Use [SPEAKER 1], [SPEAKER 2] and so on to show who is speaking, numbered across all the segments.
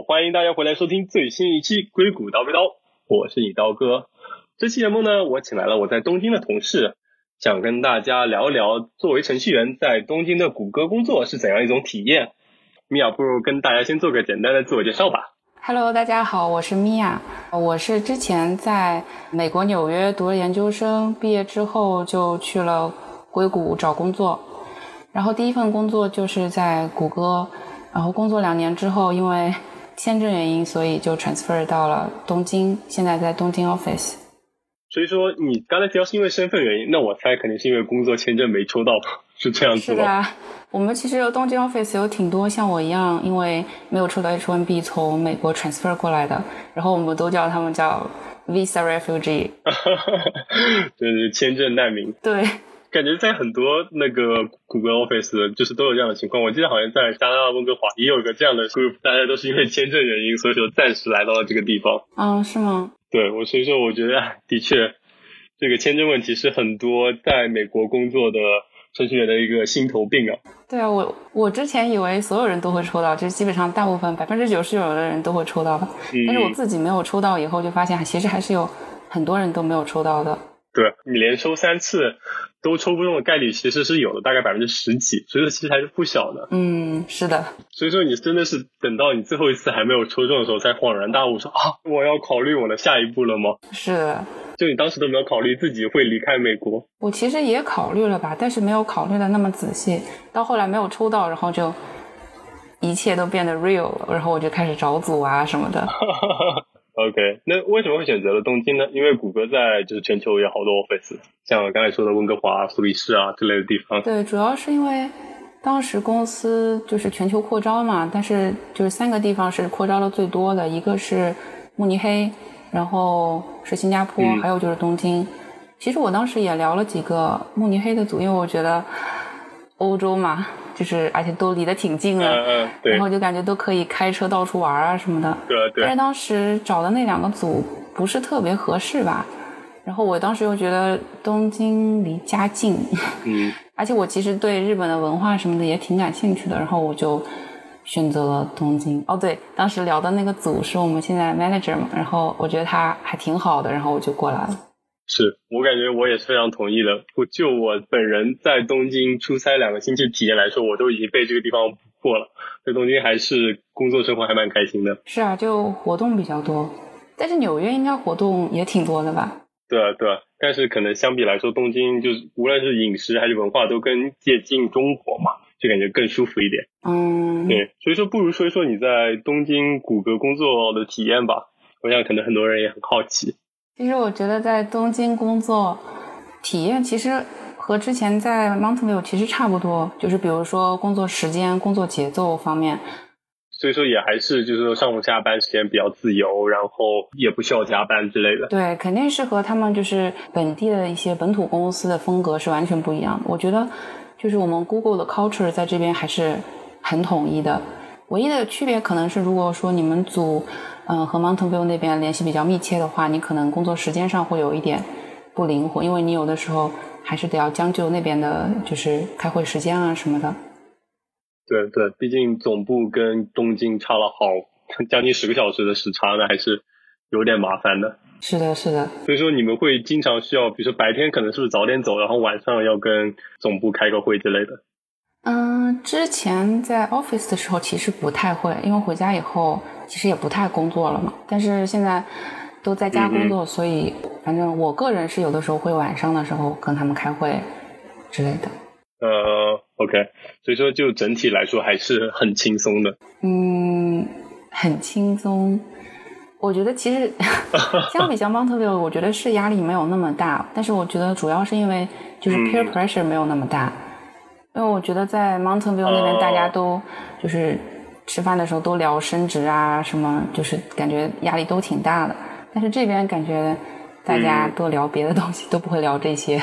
[SPEAKER 1] 欢迎大家回来收听最新一期《硅谷刀背刀》，我是你刀哥。这期节目呢，我请来了我在东京的同事，想跟大家聊聊作为程序员在东京的谷歌工作是怎样一种体验。米娅，不如跟大家先做个简单的自我介绍吧。
[SPEAKER 2] Hello，大家好，我是米娅，我是之前在美国纽约读了研究生，毕业之后就去了硅谷找工作，然后第一份工作就是在谷歌。然后工作两年之后，因为签证原因，所以就 transfer 到了东京。现在在东京 office。
[SPEAKER 1] 所以说，你刚才提到是因为身份原因，那我猜肯定是因为工作签证没抽到，是这样子
[SPEAKER 2] 吗？是的，我们其实东京 office 有挺多像我一样，因为没有抽到 H1B 从美国 transfer 过来的，然后我们都叫他们叫 visa refugee，
[SPEAKER 1] 就是签证难民。
[SPEAKER 2] 对。
[SPEAKER 1] 感觉在很多那个谷歌 Office 就是都有这样的情况。我记得好像在加拿大温哥华也有一个这样的 group，大家都是因为签证原因，所以说暂时来到了这个地方。
[SPEAKER 2] 啊，是吗？
[SPEAKER 1] 对，我所以说我觉得的确，这个签证问题是很多在美国工作的程序员的一个心头病啊。
[SPEAKER 2] 对啊，我我之前以为所有人都会抽到，就是基本上大部分百分之九十九的人都会抽到的。嗯。但是我自己没有抽到以后，就发现其实还是有很多人都没有抽到的。
[SPEAKER 1] 对你连抽三次都抽不中的概率其实是有的，大概百分之十几，所以说其实还是不小的。
[SPEAKER 2] 嗯，是的。
[SPEAKER 1] 所以说你真的是等到你最后一次还没有抽中的时候，才恍然大悟，说啊，我要考虑我的下一步了吗？
[SPEAKER 2] 是。
[SPEAKER 1] 就你当时都没有考虑自己会离开美国？
[SPEAKER 2] 我其实也考虑了吧，但是没有考虑的那么仔细。到后来没有抽到，然后就一切都变得 real 了，然后我就开始找组啊什么的。
[SPEAKER 1] OK，那为什么会选择了东京呢？因为谷歌在就是全球有好多 office，像刚才说的温哥华、苏黎世啊之类的地方。
[SPEAKER 2] 对，主要是因为当时公司就是全球扩招嘛，但是就是三个地方是扩招的最多的，一个是慕尼黑，然后是新加坡，还有就是东京。其实我当时也聊了几个慕尼黑的组，因为我觉得欧洲嘛。就是而且都离得挺近
[SPEAKER 1] 的，
[SPEAKER 2] 然后就感觉都可以开车到处玩啊什么的。
[SPEAKER 1] 对对。
[SPEAKER 2] 但是当时找的那两个组不是特别合适吧？然后我当时又觉得东京离家近，
[SPEAKER 1] 嗯，
[SPEAKER 2] 而且我其实对日本的文化什么的也挺感兴趣的，然后我就选择了东京。哦，对，当时聊的那个组是我们现在 manager 嘛，然后我觉得他还挺好的，然后我就过来了。
[SPEAKER 1] 是我感觉我也是非常同意的。我就我本人在东京出差两个星期体验来说，我都已经被这个地方过了。在东京还是工作生活还蛮开心的。
[SPEAKER 2] 是啊，就活动比较多。但是纽约应该活动也挺多的吧？
[SPEAKER 1] 对啊，对啊。但是可能相比来说，东京就是无论是饮食还是文化都更接近中国嘛，就感觉更舒服一点。
[SPEAKER 2] 嗯。
[SPEAKER 1] 对，所以说不如说一说你在东京谷歌工作的体验吧。我想可能很多人也很好奇。
[SPEAKER 2] 其实我觉得在东京工作体验其实和之前在 Mountain View 其实差不多，就是比如说工作时间、工作节奏方面。
[SPEAKER 1] 所以说也还是就是说上午下班时间比较自由，然后也不需要加班之类的。
[SPEAKER 2] 对，肯定是和他们就是本地的一些本土公司的风格是完全不一样的。我觉得就是我们 Google 的 culture 在这边还是很统一的，唯一的区别可能是如果说你们组。嗯，和 Mountain View 那边联系比较密切的话，你可能工作时间上会有一点不灵活，因为你有的时候还是得要将就那边的，就是开会时间啊什么的。
[SPEAKER 1] 对对，毕竟总部跟东京差了好将近十个小时的时差，那还是有点麻烦的。
[SPEAKER 2] 是的，是的。
[SPEAKER 1] 所以说你们会经常需要，比如说白天可能是不是早点走，然后晚上要跟总部开个会之类的。
[SPEAKER 2] 嗯，之前在 office 的时候其实不太会，因为回家以后。其实也不太工作了嘛，但是现在都在家工作，所以反正我个人是有的时候会晚上的时候跟他们开会之类的。
[SPEAKER 1] 呃，OK，所以说就整体来说还是很轻松的。
[SPEAKER 2] 嗯，很轻松。我觉得其实 相比像 Mountain View，我觉得是压力没有那么大，但是我觉得主要是因为就是 peer pressure 没有那么大，因为我觉得在 Mountain View 那边大家都就是。吃饭的时候都聊升职啊，什么就是感觉压力都挺大的。但是这边感觉大家都聊别的东西，都不会聊这些。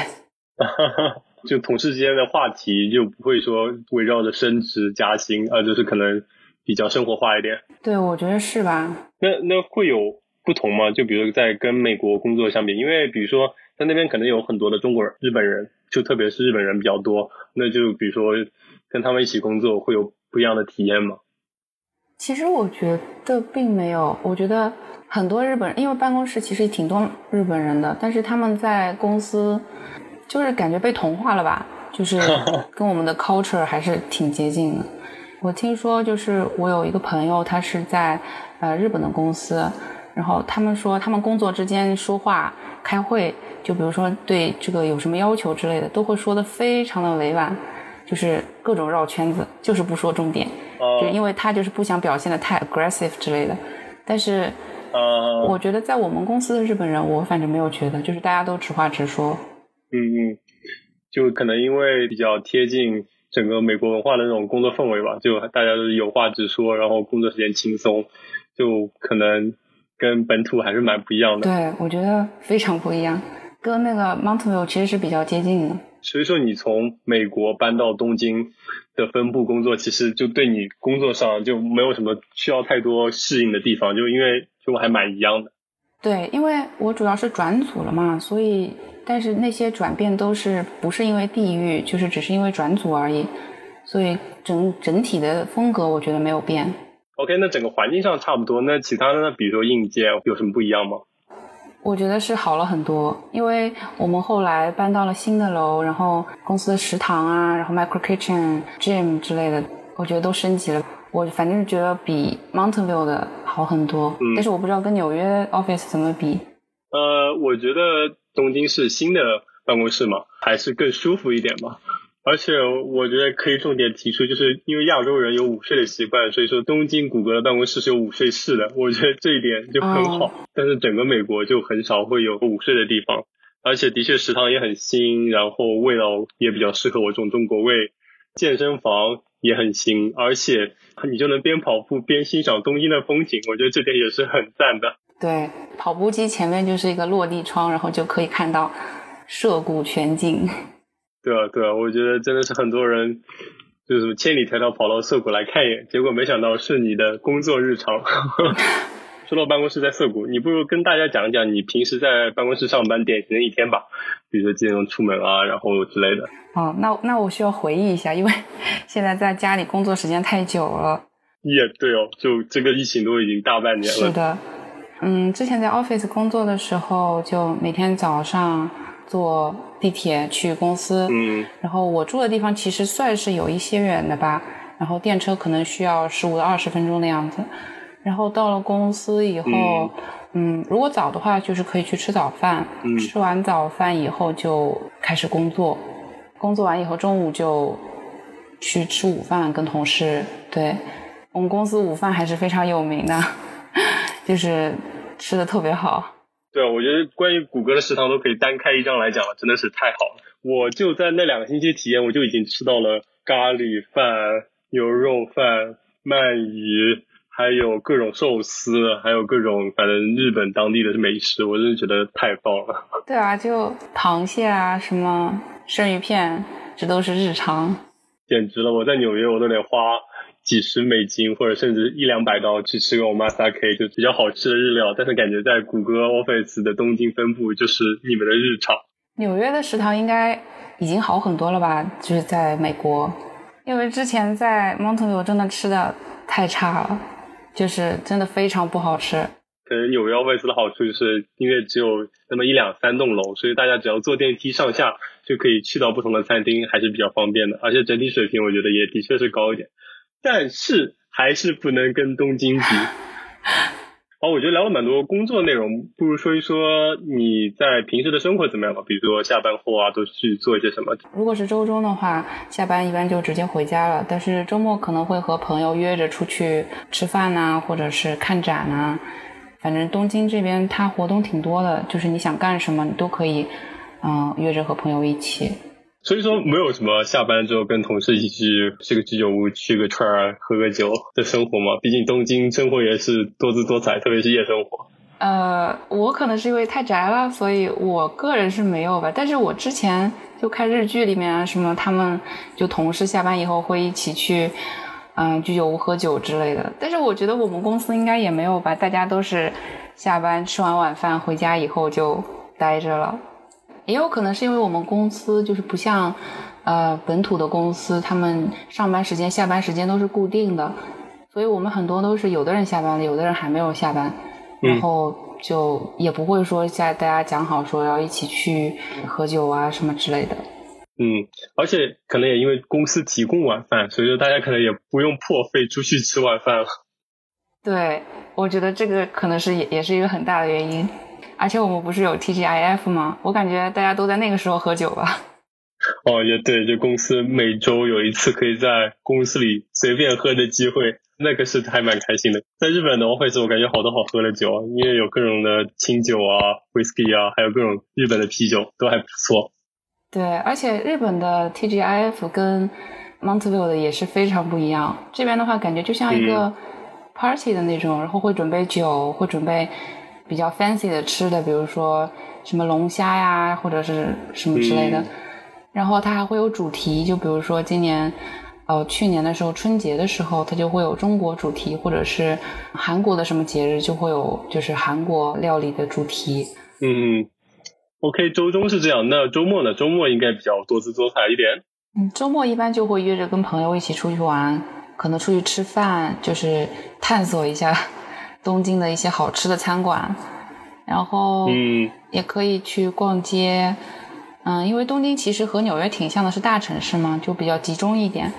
[SPEAKER 1] 就同事之间的话题就不会说围绕着升职加薪，啊，就是可能比较生活化一点。
[SPEAKER 2] 对，我觉得是吧？
[SPEAKER 1] 那那会有不同吗？就比如在跟美国工作相比，因为比如说在那边可能有很多的中国人、日本人，就特别是日本人比较多，那就比如说跟他们一起工作会有不一样的体验吗？
[SPEAKER 2] 其实我觉得并没有，我觉得很多日本人，因为办公室其实挺多日本人的，但是他们在公司就是感觉被同化了吧，就是跟我们的 culture 还是挺接近的。我听说，就是我有一个朋友，他是在呃日本的公司，然后他们说他们工作之间说话、开会，就比如说对这个有什么要求之类的，都会说的非常的委婉，就是各种绕圈子，就是不说重点，就因为他就是不想表现的太 aggressive 之类的。但是，
[SPEAKER 1] 呃，
[SPEAKER 2] 我觉得在我们公司的日本人，我反正没有觉得，就是大家都直话直说。
[SPEAKER 1] 嗯嗯，就可能因为比较贴近。整个美国文化的那种工作氛围吧，就大家都是有话直说，然后工作时间轻松，就可能跟本土还是蛮不一样的。
[SPEAKER 2] 对，我觉得非常不一样，跟那个 Mountain View 其实是比较接近的。
[SPEAKER 1] 所以说，你从美国搬到东京的分部工作，其实就对你工作上就没有什么需要太多适应的地方，就因为就还蛮一样的。
[SPEAKER 2] 对，因为我主要是转组了嘛，所以。但是那些转变都是不是因为地域，就是只是因为转组而已，所以整整体的风格我觉得没有变。
[SPEAKER 1] OK，那整个环境上差不多，那其他的呢？比如说硬件有什么不一样吗？
[SPEAKER 2] 我觉得是好了很多，因为我们后来搬到了新的楼，然后公司的食堂啊，然后 micro kitchen、gym 之类的，我觉得都升级了。我反正是觉得比 Mountain View 的好很多，但是我不知道跟纽约 office 怎么比。
[SPEAKER 1] 呃，我觉得。东京是新的办公室嘛，还是更舒服一点嘛？而且我觉得可以重点提出，就是因为亚洲人有午睡的习惯，所以说东京谷歌的办公室是有午睡室的，我觉得这一点就很好。但是整个美国就很少会有午睡的地方，而且的确食堂也很新，然后味道也比较适合我这种中国胃。健身房也很新，而且你就能边跑步边欣赏东京的风景，我觉得这点也是很赞的。
[SPEAKER 2] 对，跑步机前面就是一个落地窗，然后就可以看到涉谷全景。
[SPEAKER 1] 对啊，对啊，我觉得真的是很多人就是千里迢迢跑到涩谷来看一眼，结果没想到是你的工作日常。说到办公室在涩谷，你不如跟大家讲讲你平时在办公室上班典型的一天吧，比如说几点钟出门啊，然后之类的。
[SPEAKER 2] 哦，那那我需要回忆一下，因为 现在在家里工作时间太久了。
[SPEAKER 1] 也对哦，就这个疫情都已经大半年了。
[SPEAKER 2] 是的。嗯，之前在 office 工作的时候，就每天早上坐地铁去公司。
[SPEAKER 1] 嗯。
[SPEAKER 2] 然后我住的地方其实算是有一些远的吧，然后电车可能需要十五到二十分钟的样子。然后到了公司以后，嗯，如果早的话，就是可以去吃早饭。
[SPEAKER 1] 嗯。
[SPEAKER 2] 吃完早饭以后就开始工作，工作完以后中午就去吃午饭，跟同事。对，我们公司午饭还是非常有名的。就是吃的特别好，
[SPEAKER 1] 对啊，我觉得关于谷歌的食堂都可以单开一张来讲了，真的是太好了。我就在那两个星期体验，我就已经吃到了咖喱饭、牛肉饭、鳗鱼，还有各种寿司，还有各种反正日本当地的美食，我真的觉得太棒了。
[SPEAKER 2] 对啊，就螃蟹啊，什么生鱼片，这都是日常，
[SPEAKER 1] 简直了！我在纽约我都得花。几十美金或者甚至一两百刀去吃个 omakase 就比较好吃的日料，但是感觉在谷歌 office 的东京分部就是你们的日常。
[SPEAKER 2] 纽约的食堂应该已经好很多了吧？就是在美国，因为之前在 Mountain View 真的吃的太差了，就是真的非常不好吃。
[SPEAKER 1] 可能纽约 office 的好处就是因为只有那么一两三栋楼，所以大家只要坐电梯上下就可以去到不同的餐厅，还是比较方便的。而且整体水平我觉得也的确是高一点。但是还是不能跟东京比。好，我觉得聊了蛮多工作内容，不如说一说你在平时的生活怎么样吧？比如说下班后啊，都去做一些什么？
[SPEAKER 2] 如果是周中的话，下班一般就直接回家了。但是周末可能会和朋友约着出去吃饭呐，或者是看展呐。反正东京这边它活动挺多的，就是你想干什么，你都可以，嗯，约着和朋友一起。
[SPEAKER 1] 所以说没有什么下班之后跟同事一起去吃个居酒屋、去个串儿、喝个酒的生活嘛。毕竟东京生活也是多姿多彩，特别是夜生活。
[SPEAKER 2] 呃，我可能是因为太宅了，所以我个人是没有吧。但是我之前就看日剧里面啊，什么他们就同事下班以后会一起去嗯居酒屋喝酒之类的。但是我觉得我们公司应该也没有吧，大家都是下班吃完晚饭回家以后就待着了。也有可能是因为我们公司就是不像，呃，本土的公司，他们上班时间、下班时间都是固定的，所以我们很多都是有的人下班了，有的人还没有下班，然后就也不会说在大家讲好说要一起去喝酒啊什么之类的。
[SPEAKER 1] 嗯，而且可能也因为公司提供晚饭，所以说大家可能也不用破费出去吃晚饭了。
[SPEAKER 2] 对，我觉得这个可能是也也是一个很大的原因。而且我们不是有 TGIF 吗？我感觉大家都在那个时候喝酒吧。
[SPEAKER 1] 哦，也对，就公司每周有一次可以在公司里随便喝的机会，那个是还蛮开心的。在日本的 office，我感觉好多好喝的酒，因为有各种的清酒啊、whisky 啊，还有各种日本的啤酒，都还不错。
[SPEAKER 2] 对，而且日本的 TGIF 跟 Montville 的也是非常不一样。这边的话，感觉就像一个 party 的那种，然后会准备酒，会准备比较 fancy 的吃的，比如说什么龙虾呀，或者是什么之类的。然后它还会有主题，就比如说今年，呃，去年的时候春节的时候，它就会有中国主题，或者是韩国的什么节日就会有就是韩国料理的主题。
[SPEAKER 1] 嗯，OK，周中是这样，那周末呢？周末应该比较多姿多彩一点。
[SPEAKER 2] 嗯，周末一般就会约着跟朋友一起出去玩，可能出去吃饭，就是探索一下东京的一些好吃的餐馆，然后
[SPEAKER 1] 嗯，
[SPEAKER 2] 也可以去逛街。嗯，因为东京其实和纽约挺像的，是大城市嘛，就比较集中一点。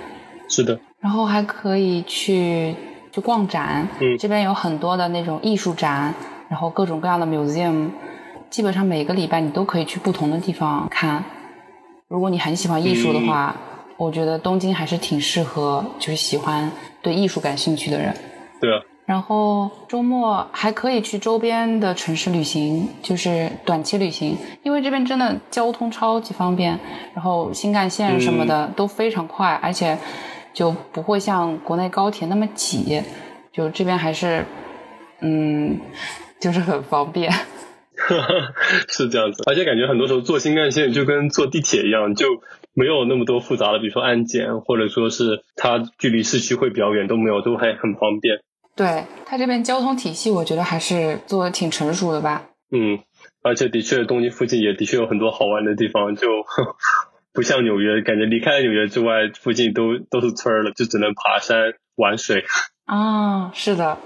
[SPEAKER 1] 是的。
[SPEAKER 2] 然后还可以去去逛展，
[SPEAKER 1] 嗯，
[SPEAKER 2] 这边有很多的那种艺术展，然后各种各样的 museum，基本上每个礼拜你都可以去不同的地方看。如果你很喜欢艺术的话，我觉得东京还是挺适合，就是喜欢对艺术感兴趣的人。
[SPEAKER 1] 对啊。
[SPEAKER 2] 然后周末还可以去周边的城市旅行，就是短期旅行，因为这边真的交通超级方便，然后新干线什么的都非常快，而且就不会像国内高铁那么挤，就这边还是，嗯，就是很方便。
[SPEAKER 1] 是这样子，而且感觉很多时候坐新干线就跟坐地铁一样，就没有那么多复杂的，比如说安检，或者说是它距离市区会比较远，都没有，都还很方便。
[SPEAKER 2] 对它这边交通体系，我觉得还是做的挺成熟的吧。
[SPEAKER 1] 嗯，而且的确，东京附近也的确有很多好玩的地方，就 不像纽约，感觉离开了纽约之外，附近都都是村了，就只能爬山玩水。
[SPEAKER 2] 啊，是的，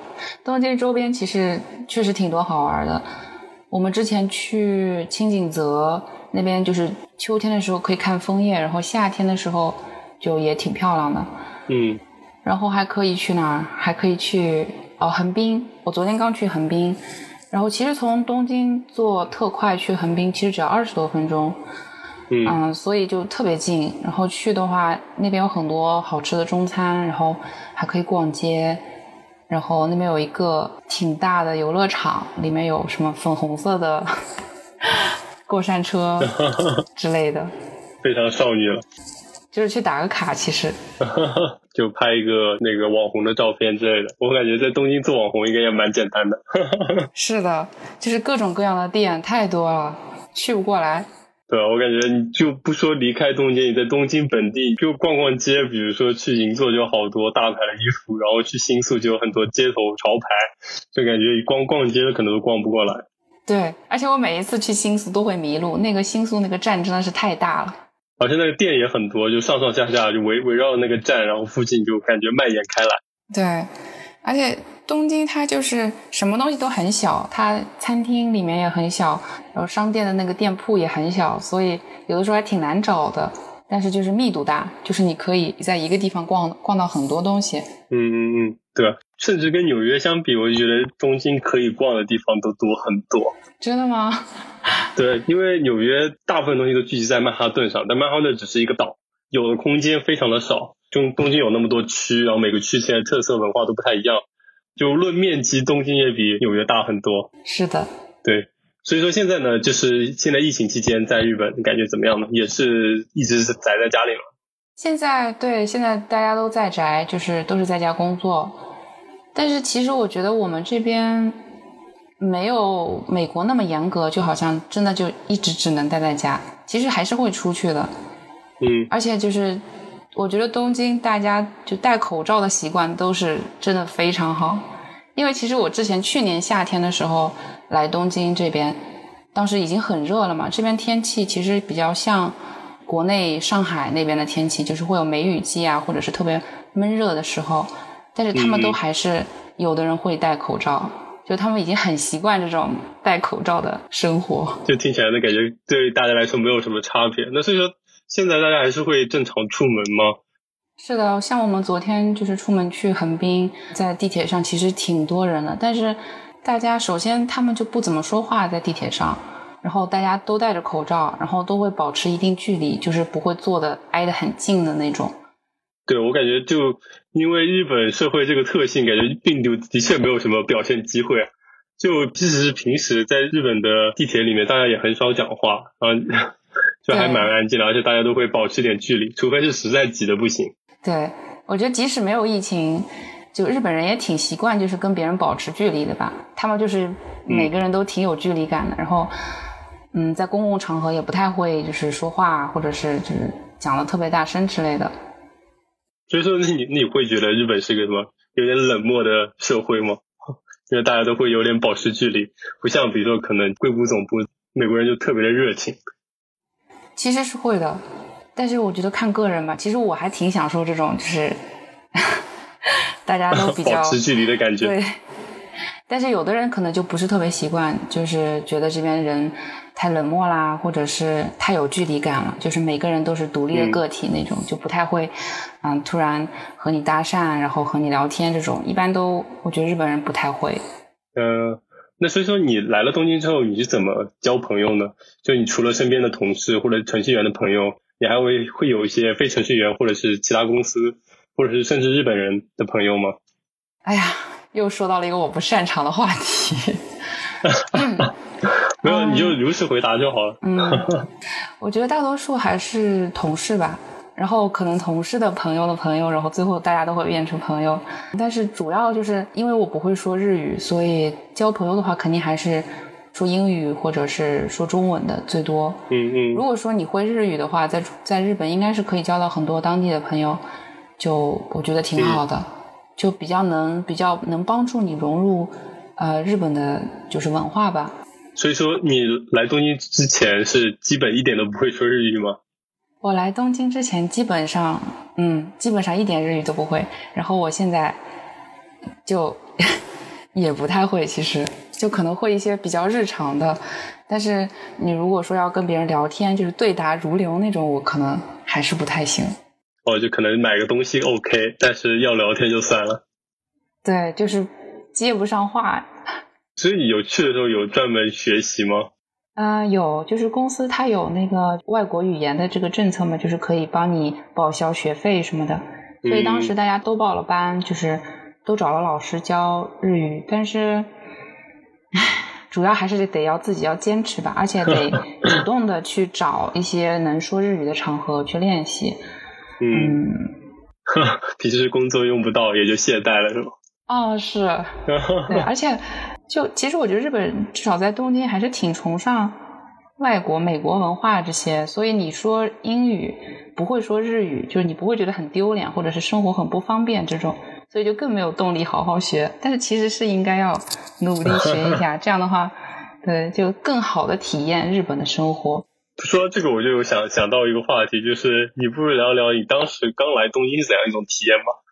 [SPEAKER 2] 东京周边其实确实挺多好玩的。我们之前去青井泽那边，就是秋天的时候可以看枫叶，然后夏天的时候就也挺漂亮的。
[SPEAKER 1] 嗯。
[SPEAKER 2] 然后还可以去哪儿？还可以去哦，横滨。我昨天刚去横滨，然后其实从东京坐特快去横滨，其实只要二十多分钟。
[SPEAKER 1] 嗯，
[SPEAKER 2] 所以就特别近。然后去的话，那边有很多好吃的中餐，然后还可以逛街。然后那边有一个挺大的游乐场，里面有什么粉红色的 过山车之类的，
[SPEAKER 1] 非常少女了。
[SPEAKER 2] 就是去打个卡，其实
[SPEAKER 1] 就拍一个那个网红的照片之类的。我感觉在东京做网红应该也蛮简单的。
[SPEAKER 2] 是的，就是各种各样的店太多了，去不过来。
[SPEAKER 1] 对啊，我感觉你就不说离开东京，你在东京本地就逛逛街，比如说去银座就有好多大牌的衣服，然后去新宿就有很多街头潮牌，就感觉光逛街可能都逛不过来。
[SPEAKER 2] 对，而且我每一次去新宿都会迷路，那个新宿那个站真的是太大了。
[SPEAKER 1] 好像那个店也很多，就上上下下就围围绕那个站，然后附近就感觉蔓延开来。
[SPEAKER 2] 对，而且东京它就是什么东西都很小，它餐厅里面也很小，然后商店的那个店铺也很小，所以有的时候还挺难找的。但是就是密度大，就是你可以在一个地方逛逛到很多东西。
[SPEAKER 1] 嗯嗯嗯，对，甚至跟纽约相比，我就觉得东京可以逛的地方都多很多。
[SPEAKER 2] 真的吗？
[SPEAKER 1] 对，因为纽约大部分东西都聚集在曼哈顿上，但曼哈顿只是一个岛，有的空间非常的少。就东京有那么多区，然后每个区现在特色文化都不太一样。就论面积，东京也比纽约大很多。
[SPEAKER 2] 是的。
[SPEAKER 1] 对。所以说现在呢，就是现在疫情期间在日本，你感觉怎么样呢？也是一直是宅在家里吗？
[SPEAKER 2] 现在对，现在大家都在宅，就是都是在家工作。但是其实我觉得我们这边没有美国那么严格，就好像真的就一直只能待在家。其实还是会出去的。
[SPEAKER 1] 嗯。
[SPEAKER 2] 而且就是我觉得东京大家就戴口罩的习惯都是真的非常好。因为其实我之前去年夏天的时候来东京这边，当时已经很热了嘛。这边天气其实比较像国内上海那边的天气，就是会有梅雨季啊，或者是特别闷热的时候。但是他们都还是有的人会戴口罩，就他们已经很习惯这种戴口罩的生活。
[SPEAKER 1] 就听起来的感觉对大家来说没有什么差别。那所以说，现在大家还是会正常出门吗？
[SPEAKER 2] 是的，像我们昨天就是出门去横滨，在地铁上其实挺多人的，但是大家首先他们就不怎么说话在地铁上。然后大家都戴着口罩，然后都会保持一定距离，就是不会坐的挨得很近的那种。
[SPEAKER 1] 对我感觉，就因为日本社会这个特性，感觉病毒的确没有什么表现机会。就即使是平时在日本的地铁里面，大家也很少讲话，啊，就还蛮安静的，而且大家都会保持点距离，除非是实在挤的不行。
[SPEAKER 2] 对，我觉得即使没有疫情，就日本人也挺习惯，就是跟别人保持距离的吧。他们就是每个人都挺有距离感的，然后。嗯，在公共场合也不太会就是说话，或者是就是讲的特别大声之类的。
[SPEAKER 1] 所以说，你你会觉得日本是个什么有点冷漠的社会吗？因为大家都会有点保持距离，不像比如说可能硅谷总部美国人就特别的热情。
[SPEAKER 2] 其实是会的，但是我觉得看个人吧。其实我还挺享受这种就是 大家都比较
[SPEAKER 1] 保持距离的感觉。
[SPEAKER 2] 对。但是有的人可能就不是特别习惯，就是觉得这边人太冷漠啦，或者是太有距离感了，就是每个人都是独立的个体那种，就不太会，嗯，突然和你搭讪，然后和你聊天这种，一般都我觉得日本人不太会。
[SPEAKER 1] 嗯，那所以说你来了东京之后，你是怎么交朋友呢？就你除了身边的同事或者程序员的朋友，你还会会有一些非程序员或者是其他公司，或者是甚至日本人的朋友吗？
[SPEAKER 2] 哎呀。又说到了一个我不擅长的话题，
[SPEAKER 1] 没有你就如实回答就好了。
[SPEAKER 2] 嗯，我觉得大多数还是同事吧，然后可能同事的朋友的朋友，然后最后大家都会变成朋友。但是主要就是因为我不会说日语，所以交朋友的话肯定还是说英语或者是说中文的最多。
[SPEAKER 1] 嗯嗯。
[SPEAKER 2] 如果说你会日语的话，在在日本应该是可以交到很多当地的朋友，就我觉得挺好的。就比较能比较能帮助你融入呃日本的就是文化吧。
[SPEAKER 1] 所以说你来东京之前是基本一点都不会说日语吗？
[SPEAKER 2] 我来东京之前基本上嗯基本上一点日语都不会，然后我现在就 也不太会，其实就可能会一些比较日常的，但是你如果说要跟别人聊天就是对答如流那种，我可能还是不太行。
[SPEAKER 1] 哦，就可能买个东西 OK，但是要聊天就算了。
[SPEAKER 2] 对，就是接不上话。
[SPEAKER 1] 所以你有去的时候有专门学习吗？
[SPEAKER 2] 啊，有，就是公司它有那个外国语言的这个政策嘛，就是可以帮你报销学费什么的。所以当时大家都报了班，就是都找了老师教日语，但是，主要还是得要自己要坚持吧，而且得 主动的去找一些能说日语的场合去练习。嗯，
[SPEAKER 1] 平时工作用不到，也就懈怠了，是吗？
[SPEAKER 2] 哦，是，对，而且就其实我觉得日本至少在东京还是挺崇尚外国美国文化这些，所以你说英语不会说日语，就是你不会觉得很丢脸，或者是生活很不方便这种，所以就更没有动力好好学。但是其实是应该要努力学一下，这样的话，对，就更好的体验日本的生活。
[SPEAKER 1] 说到这个我就想想到一个话题，就是你不如聊聊你当时刚来东京是怎样一种体验吧？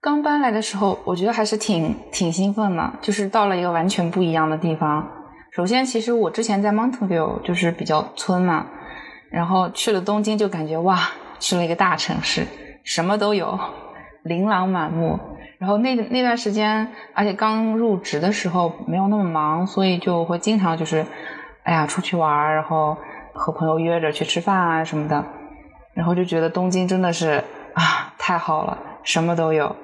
[SPEAKER 2] 刚搬来的时候，我觉得还是挺挺兴奋的，就是到了一个完全不一样的地方。首先，其实我之前在 Mountainville 就是比较村嘛，然后去了东京就感觉哇，去了一个大城市，什么都有，琳琅满目。然后那那段时间，而且刚入职的时候没有那么忙，所以就会经常就是，哎呀出去玩，然后。和朋友约着去吃饭啊什么的，然后就觉得东京真的是啊太好了，什么都有。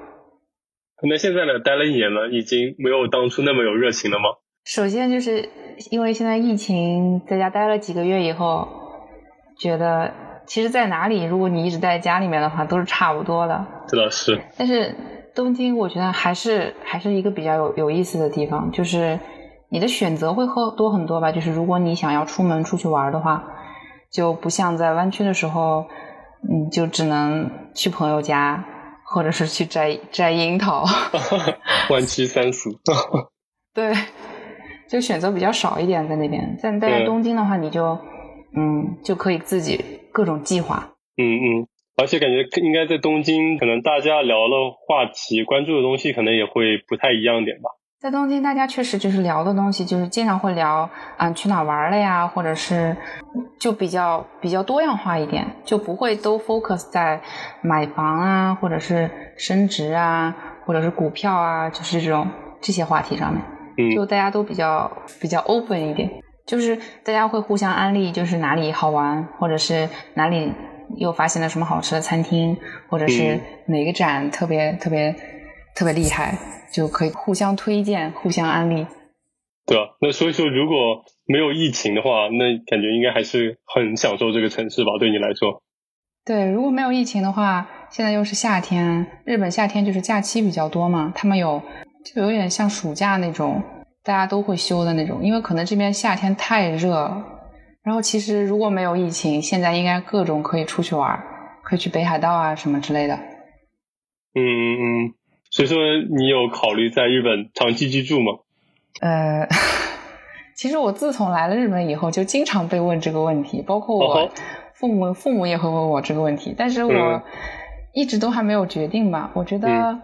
[SPEAKER 1] 那现在呢？待了一年了，已经没有当初那么有热情了吗？
[SPEAKER 2] 首先就是因为现在疫情，在家待了几个月以后，觉得其实，在哪里，如果你一直待在家里面的话，都是差不多的。
[SPEAKER 1] 这倒是。
[SPEAKER 2] 但是东京，我觉得还是还是一个比较有有意思的地方，就是。你的选择会很多很多吧？就是如果你想要出门出去玩的话，就不像在湾区的时候，嗯，就只能去朋友家，或者是去摘摘樱桃。
[SPEAKER 1] 弯曲三俗。
[SPEAKER 2] 对，就选择比较少一点在那边。但但在东京的话，你就嗯就可以自己各种计划。
[SPEAKER 1] 嗯嗯，而且感觉应该在东京，可能大家聊的话题、关注的东西，可能也会不太一样点吧。
[SPEAKER 2] 在东京，大家确实就是聊的东西，就是经常会聊啊去哪玩了呀，或者是就比较比较多样化一点，就不会都 focus 在买房啊，或者是升值啊，或者是股票啊，就是这种这些话题上面。
[SPEAKER 1] 嗯，
[SPEAKER 2] 就大家都比较比较 open 一点，就是大家会互相安利，就是哪里好玩，或者是哪里又发现了什么好吃的餐厅，或者是哪个展特别特别特别厉害。就可以互相推荐、互相安利。
[SPEAKER 1] 对啊，那所以说，如果没有疫情的话，那感觉应该还是很享受这个城市吧？对你来说？
[SPEAKER 2] 对，如果没有疫情的话，现在又是夏天，日本夏天就是假期比较多嘛，他们有就有点像暑假那种，大家都会休的那种，因为可能这边夏天太热了。然后其实如果没有疫情，现在应该各种可以出去玩，可以去北海道啊什么之类的。
[SPEAKER 1] 嗯嗯嗯。所以说，你有考虑在日本长期居住吗？
[SPEAKER 2] 呃，其实我自从来了日本以后，就经常被问这个问题，包括我父母，父母也会问我这个问题，但是我一直都还没有决定吧。我觉得，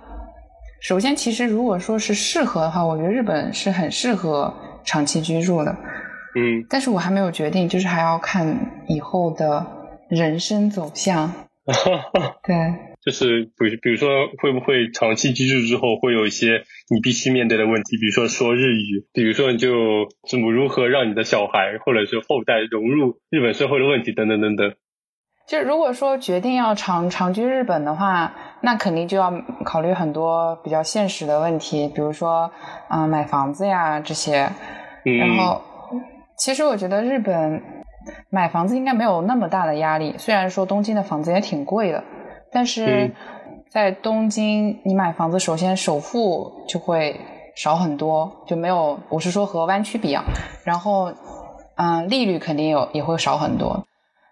[SPEAKER 2] 首先，其实如果说是适合的话，我觉得日本是很适合长期居住的。
[SPEAKER 1] 嗯，
[SPEAKER 2] 但是我还没有决定，就是还要看以后的人生走向。对。
[SPEAKER 1] 就是比比如说会不会长期居住之后会有一些你必须面对的问题，比如说说日语，比如说你就怎么如何让你的小孩或者是后代融入日本社会的问题等等等等。
[SPEAKER 2] 就如果说决定要长长居日本的话，那肯定就要考虑很多比较现实的问题，比如说嗯买房子呀这些。然后其实我觉得日本买房子应该没有那么大的压力，虽然说东京的房子也挺贵的。但是在东京，你买房子首先首付就会少很多，就没有我是说和湾区比啊。然后，嗯，利率肯定有也会少很多。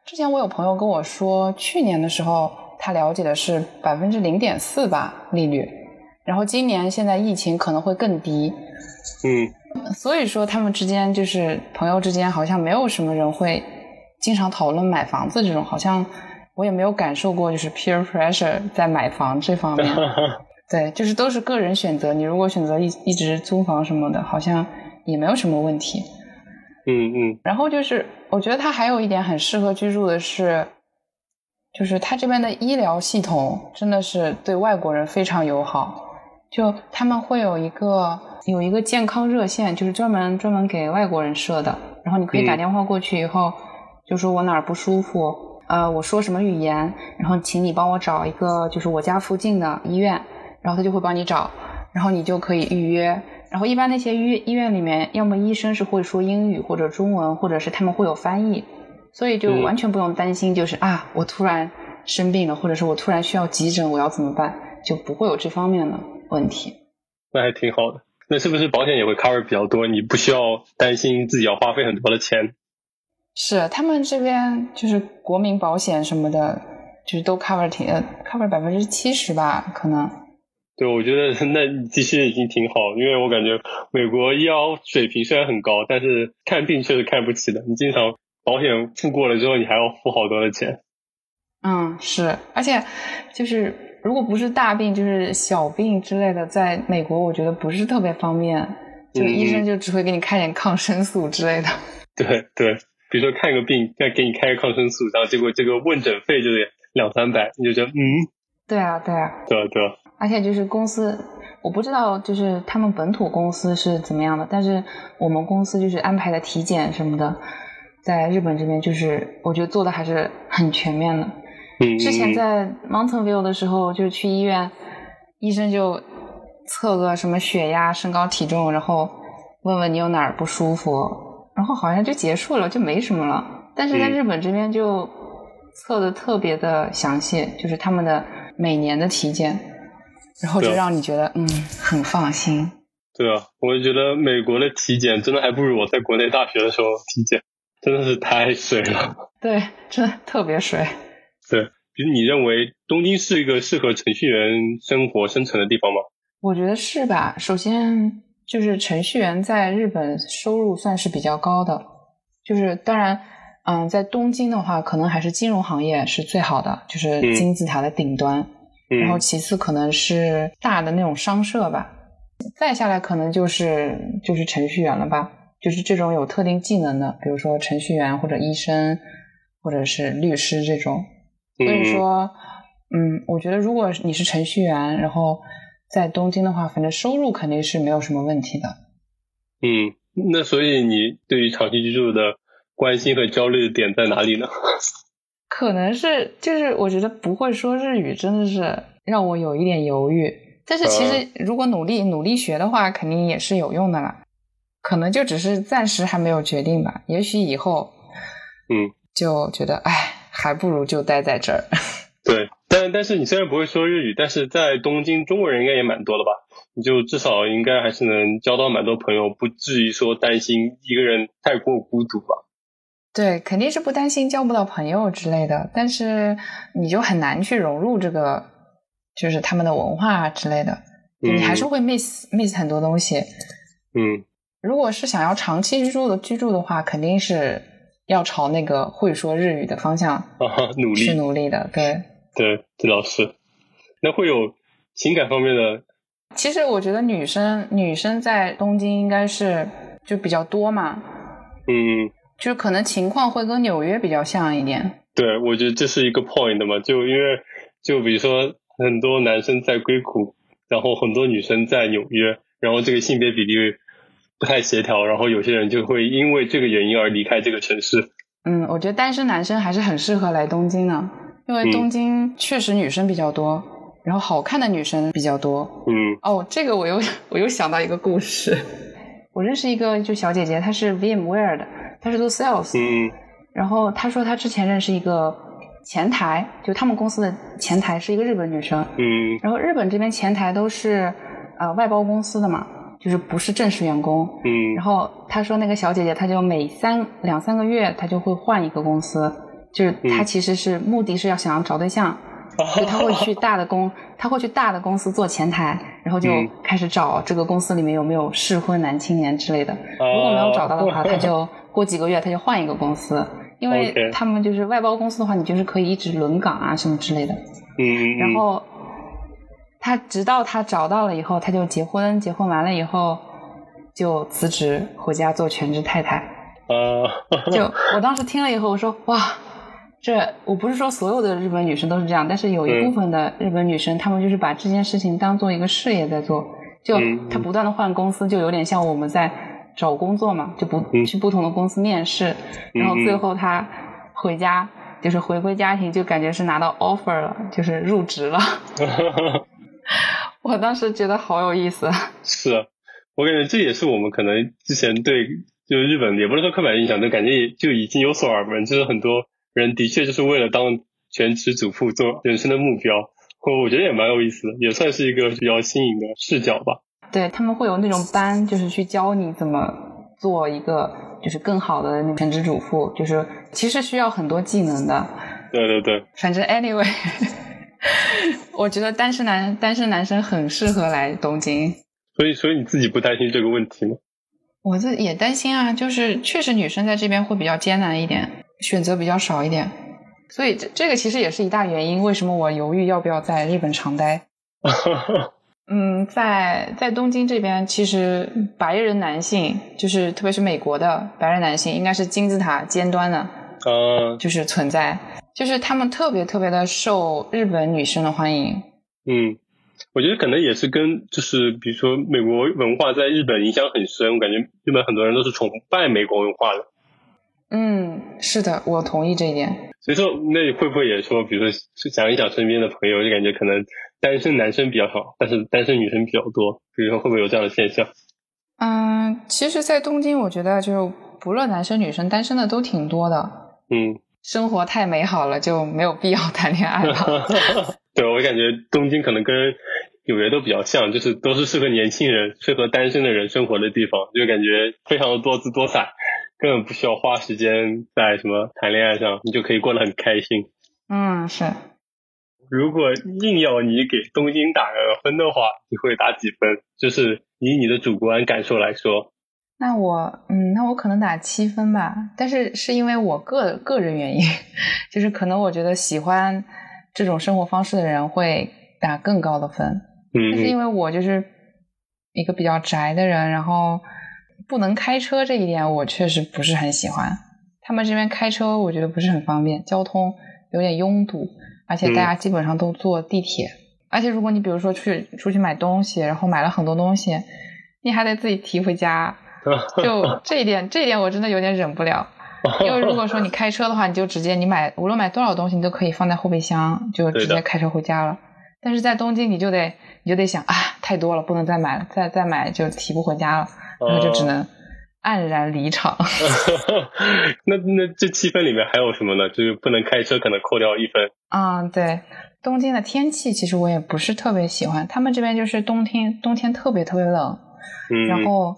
[SPEAKER 2] 之前我有朋友跟我说，去年的时候他了解的是百分之零点四吧利率，然后今年现在疫情可能会更低。
[SPEAKER 1] 嗯，
[SPEAKER 2] 所以说他们之间就是朋友之间好像没有什么人会经常讨论买房子这种，好像。我也没有感受过，就是 peer pressure 在买房这方面，对，就是都是个人选择。你如果选择一一直租房什么的，好像也没有什么问题。
[SPEAKER 1] 嗯嗯。
[SPEAKER 2] 然后就是，我觉得它还有一点很适合居住的是，就是它这边的医疗系统真的是对外国人非常友好。就他们会有一个有一个健康热线，就是专门专门给外国人设的。然后你可以打电话过去以后，就说我哪儿不舒服。呃，我说什么语言，然后请你帮我找一个就是我家附近的医院，然后他就会帮你找，然后你就可以预约。然后一般那些医医院里面，要么医生是会说英语或者中文，或者是他们会有翻译，所以就完全不用担心，就是啊，我突然生病了，或者是我突然需要急诊，我要怎么办，就不会有这方面的问题。
[SPEAKER 1] 那还挺好的。那是不是保险也会 cover 比较多？你不需要担心自己要花费很多的钱。
[SPEAKER 2] 是他们这边就是国民保险什么的，就是都 cover 挺 cover 百分之七十吧，可能。
[SPEAKER 1] 对，我觉得那其实已经挺好，因为我感觉美国医疗水平虽然很高，但是看病确实看不起的。你经常保险付过了之后，你还要付好多的钱。
[SPEAKER 2] 嗯，是，而且就是如果不是大病，就是小病之类的，在美国我觉得不是特别方便，就医生就只会给你开点抗生素之类的。
[SPEAKER 1] 对对。比如说看个病，再给你开个抗生素，然后结果这个问诊费就得两三百，你就觉得嗯，
[SPEAKER 2] 对啊，对啊，
[SPEAKER 1] 对啊，对啊。
[SPEAKER 2] 而且就是公司，我不知道就是他们本土公司是怎么样的，但是我们公司就是安排的体检什么的，在日本这边就是我觉得做的还是很全面的。
[SPEAKER 1] 嗯。
[SPEAKER 2] 之前在 Mountain View 的时候，就是去医院，医生就测个什么血压、身高、体重，然后问问你有哪儿不舒服。然后好像就结束了，就没什么了。但是在日本这边就测的特别的详细，就是他们的每年的体检，然后就让你觉得嗯很放心。
[SPEAKER 1] 对啊，我就觉得美国的体检真的还不如我在国内大学的时候体检，真的是太水了。
[SPEAKER 2] 对，真的特别水。
[SPEAKER 1] 对，比如你认为东京是一个适合程序员生活生存的地方吗？
[SPEAKER 2] 我觉得是吧。首先。就是程序员在日本收入算是比较高的，就是当然，嗯，在东京的话，可能还是金融行业是最好的，就是金字塔的顶端。
[SPEAKER 1] 嗯
[SPEAKER 2] 然后其次可能是大的那种商社吧，再下来可能就是就是程序员了吧，就是这种有特定技能的，比如说程序员或者医生或者是律师这种。所以说，嗯，我觉得如果你是程序员，然后在东京的话，反正收入肯定是没有什么问题的。
[SPEAKER 1] 嗯，那所以你对于长期居住的关心和焦虑的点在哪里呢？
[SPEAKER 2] 可能是就是我觉得不会说日语真的是让我有一点犹豫，但是其实如果努力努力学的话，肯定也是有用的啦。可能就只是暂时还没有决定吧，也许以后，
[SPEAKER 1] 嗯，
[SPEAKER 2] 就觉得哎，还不如就待在这儿。
[SPEAKER 1] 对，但但是你虽然不会说日语，但是在东京中国人应该也蛮多的吧？你就至少应该还是能交到蛮多朋友，不至于说担心一个人太过孤独吧？
[SPEAKER 2] 对，肯定是不担心交不到朋友之类的，但是你就很难去融入这个，就是他们的文化之类的，你还是会 miss miss 很多东西。
[SPEAKER 1] 嗯，
[SPEAKER 2] 如果是想要长期居住的居住的话，肯定是要朝那个会说日语的方向
[SPEAKER 1] 啊，努力
[SPEAKER 2] 去努力的。对，
[SPEAKER 1] 对，这倒是。那会有情感方面的？
[SPEAKER 2] 其实我觉得女生女生在东京应该是就比较多嘛。
[SPEAKER 1] 嗯。
[SPEAKER 2] 就是可能情况会跟纽约比较像一点。
[SPEAKER 1] 对，我觉得这是一个 point 嘛，就因为就比如说很多男生在硅谷，然后很多女生在纽约，然后这个性别比例不太协调，然后有些人就会因为这个原因而离开这个城市。
[SPEAKER 2] 嗯，我觉得单身男生还是很适合来东京的，因为东京确实女生比较多，然后好看的女生比较多。
[SPEAKER 1] 嗯。
[SPEAKER 2] 哦，这个我又我又想到一个故事，我认识一个就小姐姐，她是 VMware 的。她是做 sales，
[SPEAKER 1] 嗯，
[SPEAKER 2] 然后她说她之前认识一个前台，就他们公司的前台是一个日本女生，
[SPEAKER 1] 嗯，
[SPEAKER 2] 然后日本这边前台都是呃外包公司的嘛，就是不是正式员工，
[SPEAKER 1] 嗯，
[SPEAKER 2] 然后她说那个小姐姐，她就每三两三个月她就会换一个公司，就是他其实是目的是要想要找对象，所以他会去大的公，他会去大的公司做前台，然后就开始找这个公司里面有没有适婚男青年之类的，如果没有找到的话，他就。过几个月他就换一个公司，因为他们就是外包公司的话，你就是可以一直轮岗啊什么之类的。
[SPEAKER 1] 嗯。
[SPEAKER 2] 然后他直到他找到了以后，他就结婚，结婚完了以后就辞职回家做全职太太。
[SPEAKER 1] 啊。
[SPEAKER 2] 就我当时听了以后，我说哇，这我不是说所有的日本女生都是这样，但是有一部分的日本女生，她们就是把这件事情当做一个事业在做，就她不断的换公司，就有点像我们在。找工作嘛，就不去不同的公司面试，然后最后她回家就是回归家庭，就感觉是拿到 offer 了，就是入职了。我当时觉得好有意思。
[SPEAKER 1] 是，我感觉这也是我们可能之前对就是日本也不是说刻板印象，就感觉就已经有所耳闻，就是很多人的确就是为了当全职主妇做人生的目标，我我觉得也蛮有意思的，也算是一个比较新颖的视角吧。
[SPEAKER 2] 对他们会有那种班，就是去教你怎么做一个就是更好的那全职主妇，就是其实需要很多技能的。
[SPEAKER 1] 对对对。
[SPEAKER 2] 反正 anyway，我觉得单身男单身男生很适合来东京。
[SPEAKER 1] 所以，所以你自己不担心这个问题吗？
[SPEAKER 2] 我这也担心啊，就是确实女生在这边会比较艰难一点，选择比较少一点。所以这这个其实也是一大原因，为什么我犹豫要不要在日本长待。嗯，在在东京这边，其实白人男性，就是特别是美国的白人男性，应该是金字塔尖端的，
[SPEAKER 1] 呃，
[SPEAKER 2] 就是存在，就是他们特别特别的受日本女生的欢迎。
[SPEAKER 1] 嗯，我觉得可能也是跟就是比如说美国文化在日本影响很深，我感觉日本很多人都是崇拜美国文化的。
[SPEAKER 2] 嗯，是的，我同意这一点。
[SPEAKER 1] 所以说，那会不会也说，比如说想一想身边的朋友，就感觉可能。单身男生比较少，但是单身女生比较多。比如说，会不会有这样的现象？
[SPEAKER 2] 嗯，其实，在东京，我觉得就不论男生女生，单身的都挺多的。
[SPEAKER 1] 嗯，
[SPEAKER 2] 生活太美好了，就没有必要谈恋爱了。
[SPEAKER 1] 对，我感觉东京可能跟纽约都比较像，就是都是适合年轻人、适合单身的人生活的地方，就感觉非常的多姿多彩，根本不需要花时间在什么谈恋爱上，你就可以过得很开心。
[SPEAKER 2] 嗯，是。
[SPEAKER 1] 如果硬要你给东京打个分的话，你会打几分？就是以你的主观感受来说。
[SPEAKER 2] 那我嗯，那我可能打七分吧，但是是因为我个个人原因，就是可能我觉得喜欢这种生活方式的人会打更高的分。
[SPEAKER 1] 嗯，
[SPEAKER 2] 但是因为我就是一个比较宅的人，然后不能开车这一点，我确实不是很喜欢。他们这边开车，我觉得不是很方便，交通有点拥堵，而且大家基本上都坐地铁。而且如果你比如说去出去买东西，然后买了很多东西，你还得自己提回家，就这一点，这一点我真的有点忍不了。因为如果说你开车的话，你就直接你买无论买多少东西，你都可以放在后备箱，就直接开车回家了。但是在东京，你就得你就得想啊，太多了，不能再买了，再再买就提不回家了，然后就只能。黯然离场。
[SPEAKER 1] 那那这七分里面还有什么呢？就是不能开车，可能扣掉一分。
[SPEAKER 2] 啊，对，东京的天气其实我也不是特别喜欢。他们这边就是冬天，冬天特别特别冷，
[SPEAKER 1] 嗯，
[SPEAKER 2] 然后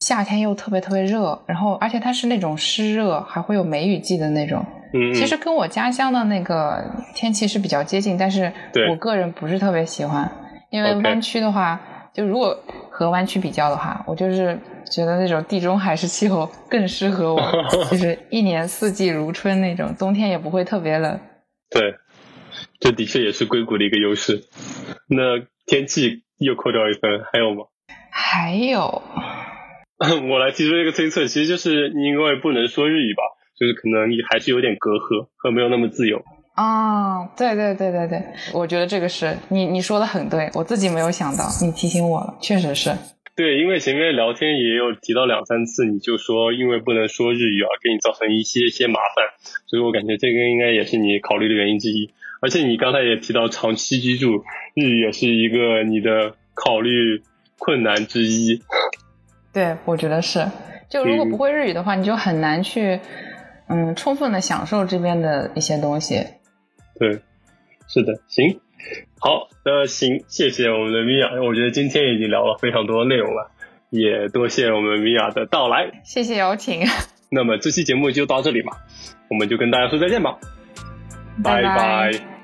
[SPEAKER 2] 夏天又特别特别热，然后而且它是那种湿热，还会有梅雨季的那种。
[SPEAKER 1] 嗯，
[SPEAKER 2] 其实跟我家乡的那个天气是比较接近，但是我个人不是特别喜欢，因为湾区的话，就如果和湾区比较的话，我就是。觉得那种地中海式气候更适合我，就是一年四季如春那种，冬天也不会特别冷。
[SPEAKER 1] 对，这的确也是硅谷的一个优势。那天气又扣掉一分，还有吗？
[SPEAKER 2] 还有，
[SPEAKER 1] 我来提出一个推测，其实就是因为不能说日语吧，就是可能你还是有点隔阂和没有那么自由。
[SPEAKER 2] 啊，对对对对对，我觉得这个是你你说的很对，我自己没有想到，你提醒我了，确实是。
[SPEAKER 1] 对，因为前面聊天也有提到两三次，你就说因为不能说日语啊，给你造成一些些麻烦，所以我感觉这个应该也是你考虑的原因之一。而且你刚才也提到长期居住，日语也是一个你的考虑困难之一。
[SPEAKER 2] 对，我觉得是。就如果不会日语的话，你就很难去嗯充分的享受这边的一些东西。
[SPEAKER 1] 对，是的，行。好，那行，谢谢我们的米娅。我觉得今天已经聊了非常多内容了，也多谢我们米娅的到来。
[SPEAKER 2] 谢谢邀请。
[SPEAKER 1] 那么这期节目就到这里吧，我们就跟大家说再见吧，拜拜。